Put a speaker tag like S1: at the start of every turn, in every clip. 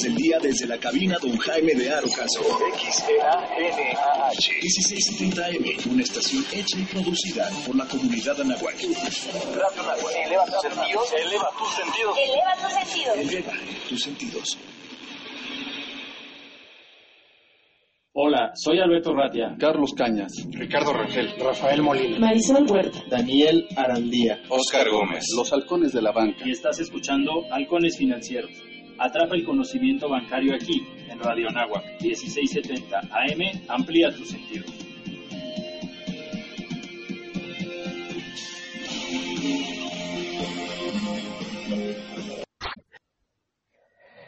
S1: noticias del día desde la cabina Don Jaime de Arocaso. XEANAH 1670M, una estación hecha y producida por la comunidad Anahuac.
S2: Radio Anahuac, eleva tus sentidos. Eleva tus sentidos.
S3: Eleva tus sentidos.
S1: Eleva tus sentidos.
S4: Hola, soy Alberto Ratia.
S5: Carlos Cañas.
S6: Ricardo Rangel.
S7: Rafael Molina.
S8: Marisol Huerta.
S9: Daniel Arandía.
S10: Oscar Gómez.
S5: Los halcones de la banca.
S4: Y estás escuchando Halcones Financieros. Atrapa el conocimiento bancario aquí, en Radio Anáhuac, 1670 AM. Amplía tus sentidos.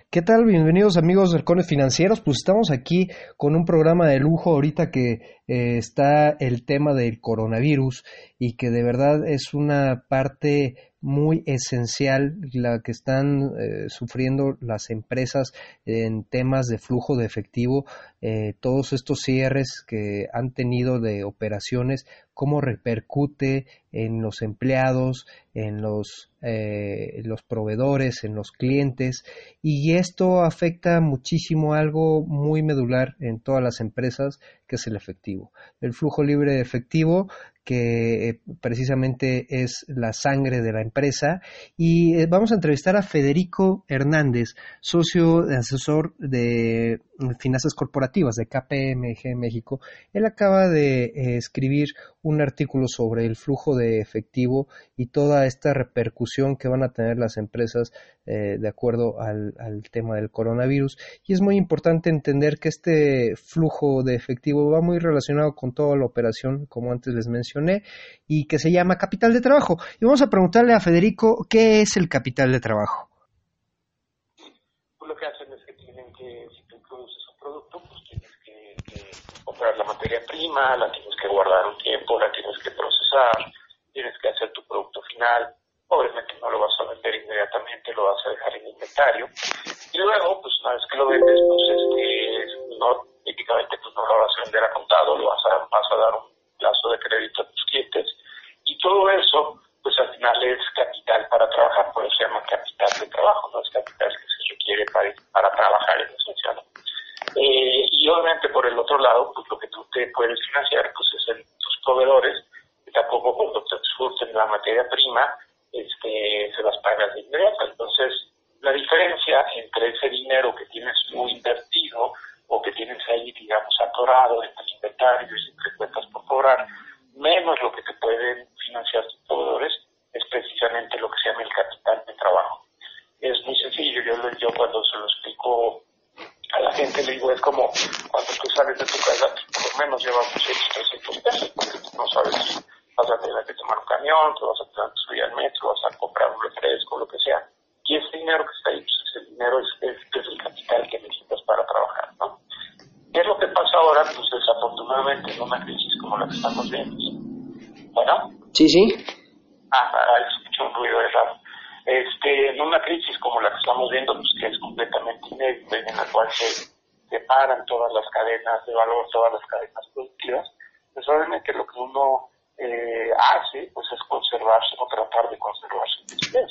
S11: ¿Qué tal? Bienvenidos amigos de Halcones Financieros. Pues estamos aquí con un programa de lujo ahorita que eh, está el tema del coronavirus y que de verdad es una parte muy esencial la que están eh, sufriendo las empresas en temas de flujo de efectivo, eh, todos estos cierres que han tenido de operaciones, cómo repercute en los empleados, en los, eh, los proveedores, en los clientes, y esto afecta muchísimo algo muy medular en todas las empresas, que es el efectivo. El flujo libre de efectivo que eh, precisamente es la sangre de la empresa. Y vamos a entrevistar a Federico Hernández, socio de asesor de finanzas corporativas de KPMG México. Él acaba de eh, escribir un artículo sobre el flujo de efectivo y toda esta repercusión que van a tener las empresas de acuerdo al, tema del coronavirus. Y es muy importante entender que este flujo de efectivo va muy relacionado con toda la operación, como antes les mencioné, y que se llama capital de trabajo. Y vamos a preguntarle a Federico, ¿qué es el capital de trabajo?
S6: Pues lo que hacen es que tienen que, si tú producto, pues tienes que, que la materia prima, la tienes que guardar un tiempo, la tienes que procesar, tienes que hacer tu producto final. Obviamente no lo vas a vender inmediatamente, lo vas a dejar en inventario. Y luego, pues una vez que lo vendes, pues este, no, típicamente pues no lo vas a vender a contado, lo vas a, vas a dar un plazo de crédito a tus clientes. Y todo eso, pues al final es capital para trabajar, por eso se llama capital de trabajo, no es capital que se requiere para, para trabajar en esencia. ¿no? Eh, y obviamente por el otro lado, pues lo que tú te puedes financiar, pues es en tus proveedores, que tampoco cuando te surten la materia prima, este, se las pagas de inmediato. Entonces, la diferencia entre ese dinero que tienes tú invertido o que tienes ahí, digamos, atorado entre el inventario y entre cuentas por cobrar, menos lo que te pueden financiar tus proveedores, es precisamente lo que se llama el capital de trabajo. Es muy sencillo, yo, yo cuando se lo explico le digo, es como cuando tú sales de tu casa, por lo menos llevas 200, 300 pesos, porque tú no sabes vas a tener que tomar un camión, te vas a tener que subir al metro, vas a comprar un refresco, lo que sea. Y ese dinero que está ahí, pues ese dinero es, es, es el capital que necesitas para trabajar, ¿no? ¿Qué es lo que pasa ahora? Pues desafortunadamente en una crisis como la que estamos viendo. Bueno.
S9: Sí, sí.
S6: Ah, ahí escucho un ruido de raro. Este, en una crisis como la que estamos viendo, pues que es completamente inédita, en la cual se separan todas las cadenas de valor, todas las cadenas productivas, pues obviamente lo que uno eh, hace, pues es conservarse o tratar de conservar su liquidez.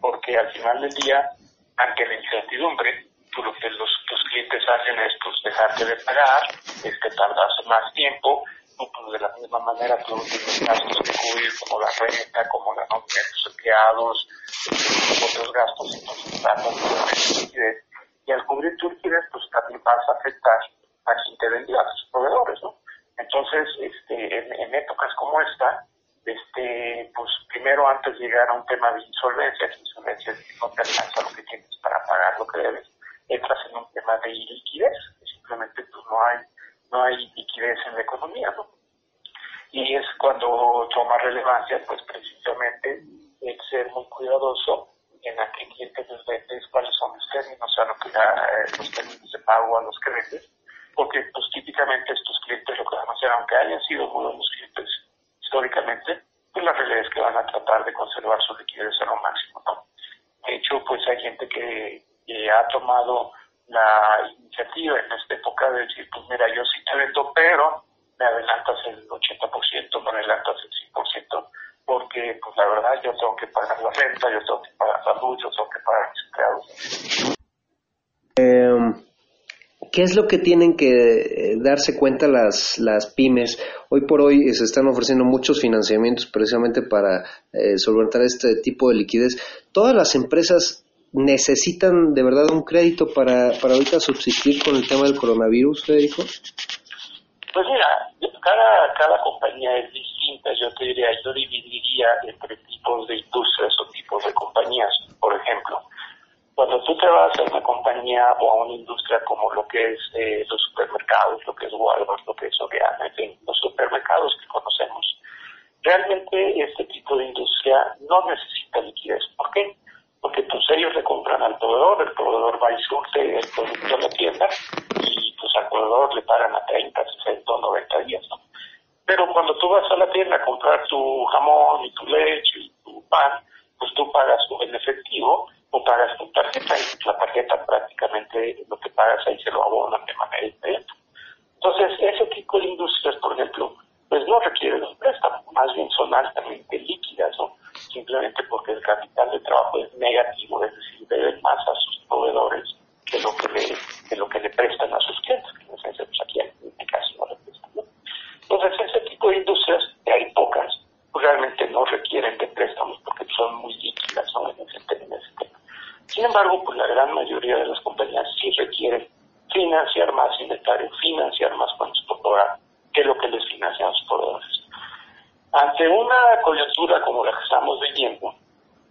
S6: Porque al final del día, ante la incertidumbre, tú lo que los, tus clientes hacen es pues dejarte de pagar, este, tardarse más tiempo, tú pues de la misma manera tú tienes gastos que cubrir como la renta, como la nómina de tus empleados, otros gastos, entonces tratas de liquidez. Y al cubrir tu liquidez, pues también vas a afectar te vendía, a tus proveedores, ¿no? Entonces, este, en, épocas como esta, este, pues primero antes de llegar a un tema de insolvencia, que insolvencia es que no te alcanza lo que tienes para pagar lo que debes, entras en un tema de liquidez, simplemente pues no hay, no hay liquidez en la economía, ¿no? Y es cuando toma relevancia, pues precisamente el ser muy cuidadoso en a qué clientes les cuáles son los términos, a lo que da, los términos de pago a los que vendes, porque pues típicamente estos clientes lo que van a hacer, aunque hayan sido muy buenos clientes históricamente, pues la realidad es que van a tratar de conservar su liquidez a lo máximo, ¿no? De hecho, pues hay gente que, que ha tomado la iniciativa en esta época de decir, pues mira, yo sí te vendo, pero me adelantas el 80%, me adelantas el 100%, porque pues la verdad yo tengo que pagar la renta, yo tengo que pagar la luz, yo tengo que pagar mis empleados.
S11: ¿Qué es lo que tienen que eh, darse cuenta las, las pymes? Hoy por hoy se están ofreciendo muchos financiamientos precisamente para eh, solventar este tipo de liquidez. Todas las empresas necesitan de verdad un crédito para, para ahorita subsistir con el tema del coronavirus, Federico?
S6: Pues mira, cada, cada compañía es distinta. Yo te diría, yo dividiría entre tipos de industrias o tipos de compañías. Por ejemplo, cuando tú te vas a una compañía o a una industria como lo que es eh, los supermercados, lo que es Walmart, lo que es Soriana, en fin, los supermercados que conocemos, realmente este tipo de industria no necesita liquidez. ¿Por qué? Porque pues ellos le compran al proveedor, el proveedor va y surte el producto a la tienda y pues al proveedor le pagan a 30, 60 o 90 días, ¿no? Pero cuando tú vas a la tienda a comprar tu jamón y tu leche y tu pan, pues tú pagas en efectivo o pagas tu tarjeta y la tarjeta prácticamente lo que pagas ahí se lo abonan de manera inmediata. Entonces, ese tipo de industrias, por ejemplo, pues no requieren un préstamo, altamente líquidas, ¿no? Simplemente porque el capital de trabajo es negativo, es decir, deben más a sus proveedores de lo que le, de lo que le prestan a sus clientes, que en esencia, pues aquí este caso no le prestan, ¿no? Entonces, ese tipo de industrias, que hay pocas, pues realmente no requieren de préstamos porque son muy líquidas, ¿no? En ese, tema. Sin embargo, pues la gran mayoría de las compañías sí requieren financiar más inventario, financiar más por cobrar, que lo que les financian los proveedores. Ante una coyuntura como la que estamos viviendo,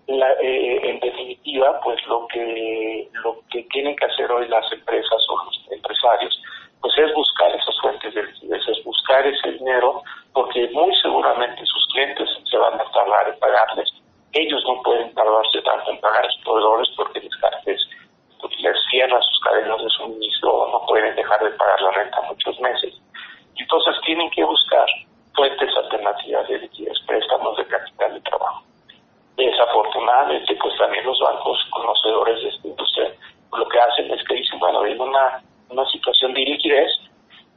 S6: la, eh, en definitiva, pues lo que lo que tienen que hacer hoy las empresas o los empresarios, pues es buscar esas fuentes de liquidez, es buscar ese dinero, porque muy seguramente sus clientes se van a tardar en pagarles. Ellos no pueden tardarse tanto en pagar a sus proveedores porque les, les, les cierran sus cadenas de suministro, no pueden dejar de pagar la renta muchos meses. Entonces tienen que buscar fuentes alternativas de liquidez, préstamos de capital de trabajo. Desafortunadamente, pues también los bancos conocedores de esta industria lo que hacen es que dicen, bueno, viene una, una situación de liquidez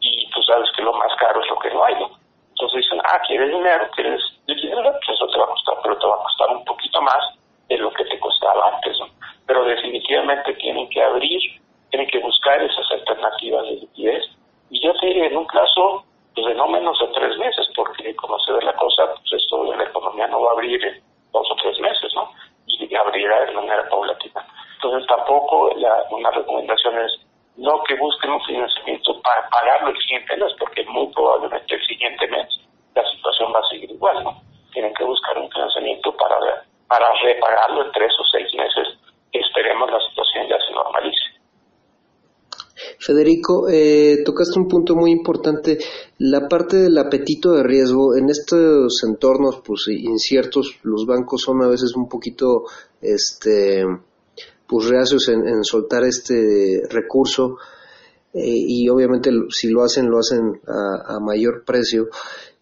S6: y tú sabes que lo más caro es lo que no hay, ¿no? Entonces dicen, ah, ¿quieres dinero? ¿Quieres liquidez? Pues eso te va a costar, pero te va a costar un poquito más de lo que te costaba antes, ¿no? Pero definitivamente tienen que abrir, tienen que buscar esas alternativas de liquidez. Y yo te diría, en un plazo pues de no menos de tres meses, porque como se ve la cosa, pues esto de la economía no va a abrir en dos o tres meses, ¿no? Y abrirá de manera paulatina. Entonces tampoco la, una recomendación es no que busquen un financiamiento para pagarlo el siguiente mes, porque muy probablemente el siguiente mes la situación va a seguir igual, ¿no? Tienen que buscar un financiamiento para, para repagarlo en tres o seis meses. Esperemos la situación ya se normalice.
S11: Federico, eh, tocaste un punto muy importante, la parte del apetito de riesgo. En estos entornos pues, inciertos, los bancos son a veces un poquito este, pues, reacios en, soltar este recurso eh, y obviamente si lo hacen, lo hacen a, mayor precio.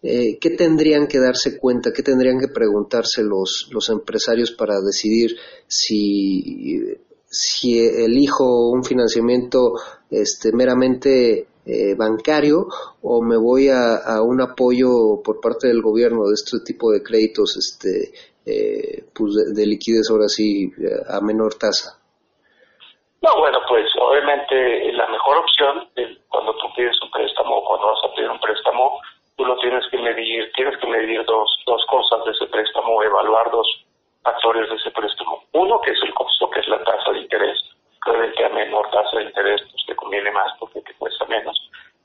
S11: Eh, ¿Qué tendrían que darse cuenta, qué tendrían que preguntarse los empresarios para decidir si si elijo un financiamiento este, meramente eh, bancario o me voy a, un apoyo por parte del gobierno de este tipo de créditos este, eh, pues de, de, liquidez ahora sí a menor tasa?
S6: No, bueno, pues obviamente la mejor opción cuando tú pides un préstamo cuando vas a pedir un préstamo, tú lo tienes que medir, tienes que medir dos, dos cosas de ese préstamo, evaluar dos factores de ese préstamo. Uno, que es el costo, que es la tasa de interés. Obviamente a menor tasa de interés, pues te conviene más porque te cuesta menos.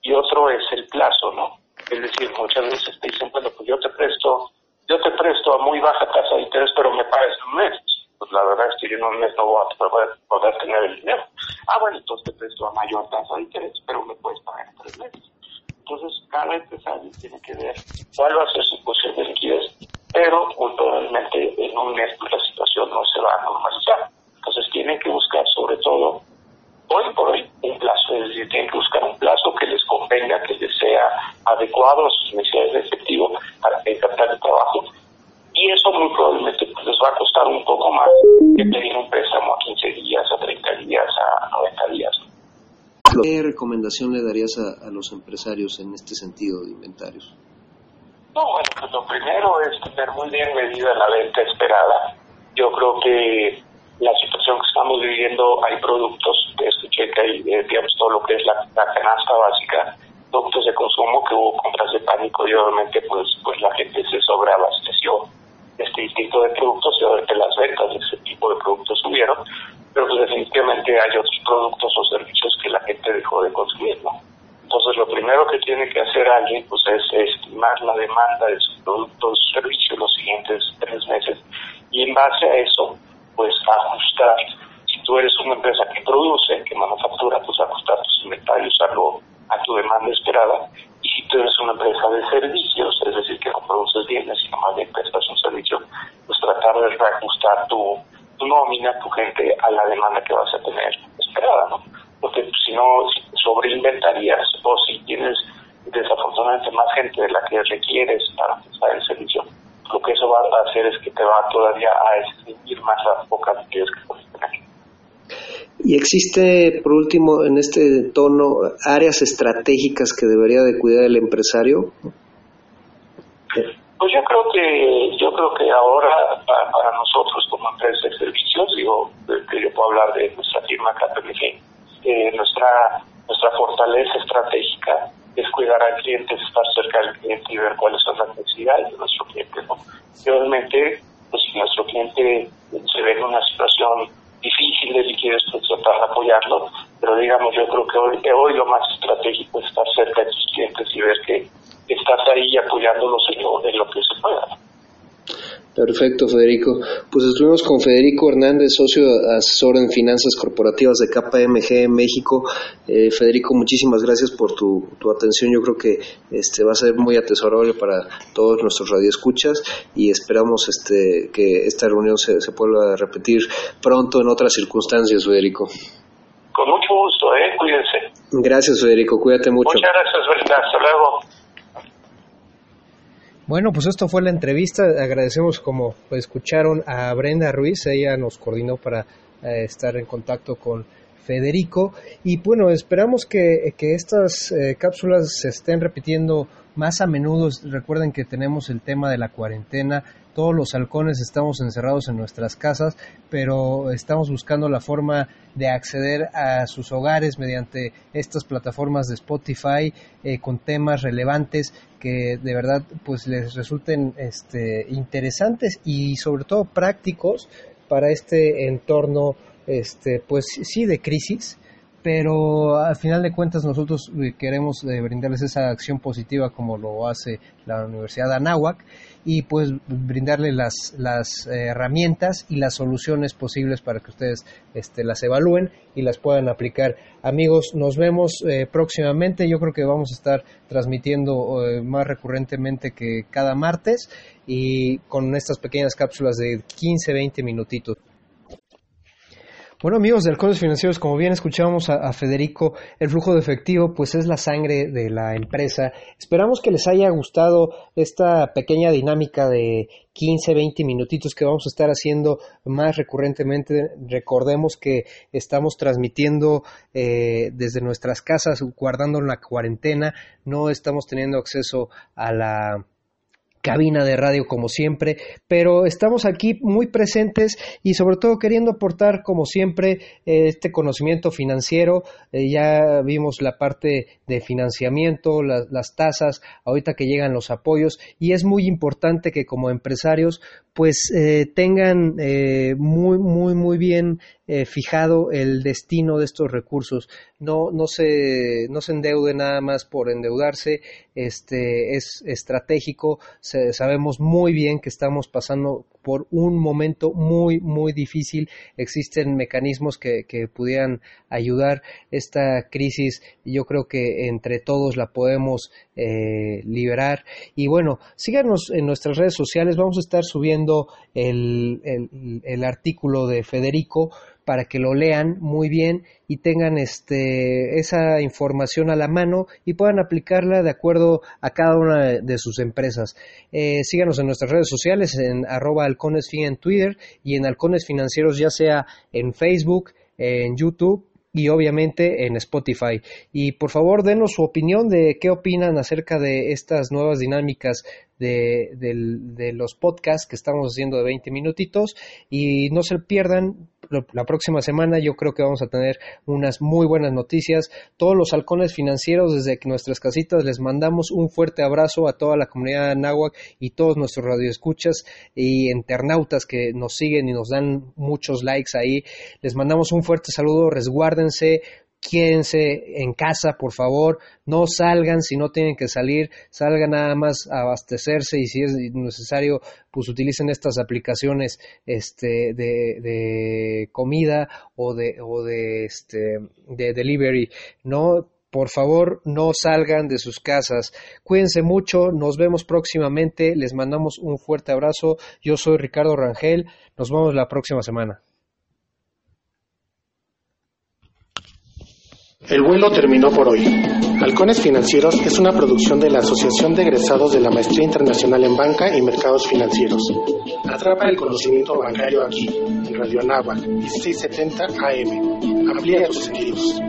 S6: Y otro es el plazo, ¿no? Es decir, muchas veces te dicen, bueno, pues yo te presto, yo te presto a muy baja tasa de interés, pero me pagas un mes. Pues la verdad es que yo en un mes no voy a poder, poder tener el dinero. Ah, bueno, entonces te presto a mayor tasa de interés, pero me puedes pagar en tres meses. Entonces, cada empresario tiene que ver cuál va a ser su posición de liquidez, pero muy probablemente en un mes pues, la situación no se va a normalizar. Entonces, tienen que buscar sobre todo, hoy por hoy, un plazo, es decir, tienen que buscar un plazo que les convenga, que les sea adecuado a sus necesidades de efectivo para el capital de trabajo. Y eso muy probablemente pues, les va a costar un poco más que pedir un préstamo a 15 días, a 30 días, a 90 días.
S11: ¿Qué recomendación le darías a, a, los empresarios en este sentido de inventarios?
S6: No, bueno, pues lo primero es tener muy bien medida la venta esperada. Yo creo que la situación que estamos viviendo hay productos, escuché que hay, eh, digamos, todo lo que es la, canasta básica, productos de consumo, que hubo compras de pánico y obviamente pues, pues la gente se sobreabasteció este tipo de productos y obviamente las ventas de ese tipo de productos subieron, pero pues definitivamente hay otros productos o servicios que la gente dejó de consumir, primero que tiene que hacer alguien pues es estimar la demanda de sus productos servicios los siguientes tres meses y en base a eso pues ajustar. Si tú eres una empresa que produce, que manufactura, pues ajustar tus inventarios a, a tu demanda esperada. Y si tú eres una empresa de servicios, es decir, que no produces bienes, sino más bien prestas un servicio, pues tratar de reajustar tu, tu nómina, tu gente a la demanda que vas a tener esperada, ¿no? Porque si no, sobreinventarías o más gente de la que requieres para prestar el servicio, lo que eso va a hacer es que te va todavía a extinguir más las pocas que puedes tener.
S11: Y existe, por último, en este tono, áreas estratégicas que debería de cuidar el empresario.
S6: Pues yo creo que yo creo que ahora para, nosotros como empresa de servicios, digo que yo puedo hablar de nuestra firma KPMG, eh, nuestra nuestra fortaleza estratégica es cuidar al cliente, estar cerca del cliente y ver cuáles son las necesidades de nuestro cliente. ¿no? Obviamente, pues si nuestro cliente se ve en una situación difícil de liquidez, pues tratar de apoyarlo, pero digamos, yo creo que hoy, hoy lo más estratégico es estar cerca de tus clientes y ver que estás ahí apoyándolos en lo, en lo que se pueda.
S11: Perfecto, Federico. Pues estuvimos con Federico Hernández, socio asesor en finanzas corporativas de KPMG en México. Eh, Federico, muchísimas gracias por tu, atención. Yo creo que este va a ser muy atesorable para todos nuestros radioescuchas y esperamos este que esta reunión se, se vuelva a repetir pronto en otras circunstancias, Federico.
S6: Con mucho gusto, ¿eh? Cuídense.
S11: Gracias, Federico. Cuídate mucho.
S6: Muchas gracias, Berta. Hasta luego.
S11: Bueno, pues esto fue la entrevista. Agradecemos como escucharon a Brenda Ruiz. Ella nos coordinó para eh, estar en contacto con Federico. Y bueno, esperamos que, estas eh, cápsulas se estén repitiendo más a menudo. Recuerden que tenemos el tema de la cuarentena todos los halcones estamos encerrados en nuestras casas, pero estamos buscando la forma de acceder a sus hogares mediante estas plataformas de Spotify eh, con temas relevantes que de verdad pues les resulten este, interesantes y sobre todo prácticos para este entorno este pues sí de crisis pero al final de cuentas nosotros eh, queremos eh, brindarles esa acción positiva como lo hace la Universidad de Anáhuac y pues brindarle las, las eh, herramientas y las soluciones posibles para que ustedes este, las evalúen y las puedan aplicar. Amigos, nos vemos eh, próximamente. Yo creo que vamos a estar transmitiendo más recurrentemente que cada martes y con estas pequeñas cápsulas de 15, 20 minutitos. Bueno amigos de Halcones Financieros, como bien escuchábamos a, Federico, el flujo de efectivo pues es la sangre de la empresa. Esperamos que les haya gustado esta pequeña dinámica de 15, 20 minutitos que vamos a estar haciendo más recurrentemente. Recordemos que estamos transmitiendo eh, desde nuestras casas, guardando la cuarentena, no estamos teniendo acceso a la cabina de radio como siempre, pero estamos aquí muy presentes y sobre todo queriendo aportar como siempre este conocimiento financiero. Eh, ya vimos la parte de financiamiento, las tasas, ahorita que llegan los apoyos y es muy importante que como empresarios pues eh, tengan eh, muy, muy, muy bien eh, fijado el destino de estos recursos. No, no, se, no se endeude nada más por endeudarse, este, es estratégico, sabemos muy bien que estamos pasando por un momento muy, muy difícil. Existen mecanismos que, que pudieran ayudar esta crisis. Yo creo que entre todos la podemos eh, liberar. Y bueno, síganos en nuestras redes sociales. Vamos a estar subiendo el, el artículo de Federico para que lo lean muy bien y tengan este, esa información a la mano y puedan aplicarla de acuerdo a cada una de sus empresas. Eh, síganos en nuestras redes sociales en arroba halconesfin en Twitter y en halcones financieros ya sea en Facebook, en YouTube y obviamente en Spotify. Y por favor denos su opinión de qué opinan acerca de estas nuevas dinámicas de, los podcasts que estamos haciendo de 20 minutitos y no se pierdan la próxima semana yo creo que vamos a tener unas muy buenas noticias. Todos los halcones financieros desde nuestras casitas les mandamos un fuerte abrazo a toda la comunidad de Nahuac y todos nuestros radioescuchas y internautas que nos siguen y nos dan muchos likes ahí. Les mandamos un fuerte saludo, resguárdense, quédense en casa, por favor, no salgan si no tienen que salir, salgan nada más a abastecerse y si es necesario, pues utilicen estas aplicaciones este, de, de comida o de, o de, este, de delivery, no por favor, no salgan de sus casas. Cuídense mucho, nos vemos próximamente, les mandamos un fuerte abrazo. Yo soy Ricardo Rangel, nos vemos la próxima semana.
S3: El vuelo terminó por hoy. Halcones Financieros es una producción de la Asociación de Egresados de la Maestría Internacional en Banca y Mercados Financieros. Atrapa el conocimiento bancario aquí, en Radio Nava, 1670 AM. Amplía tus sentidos.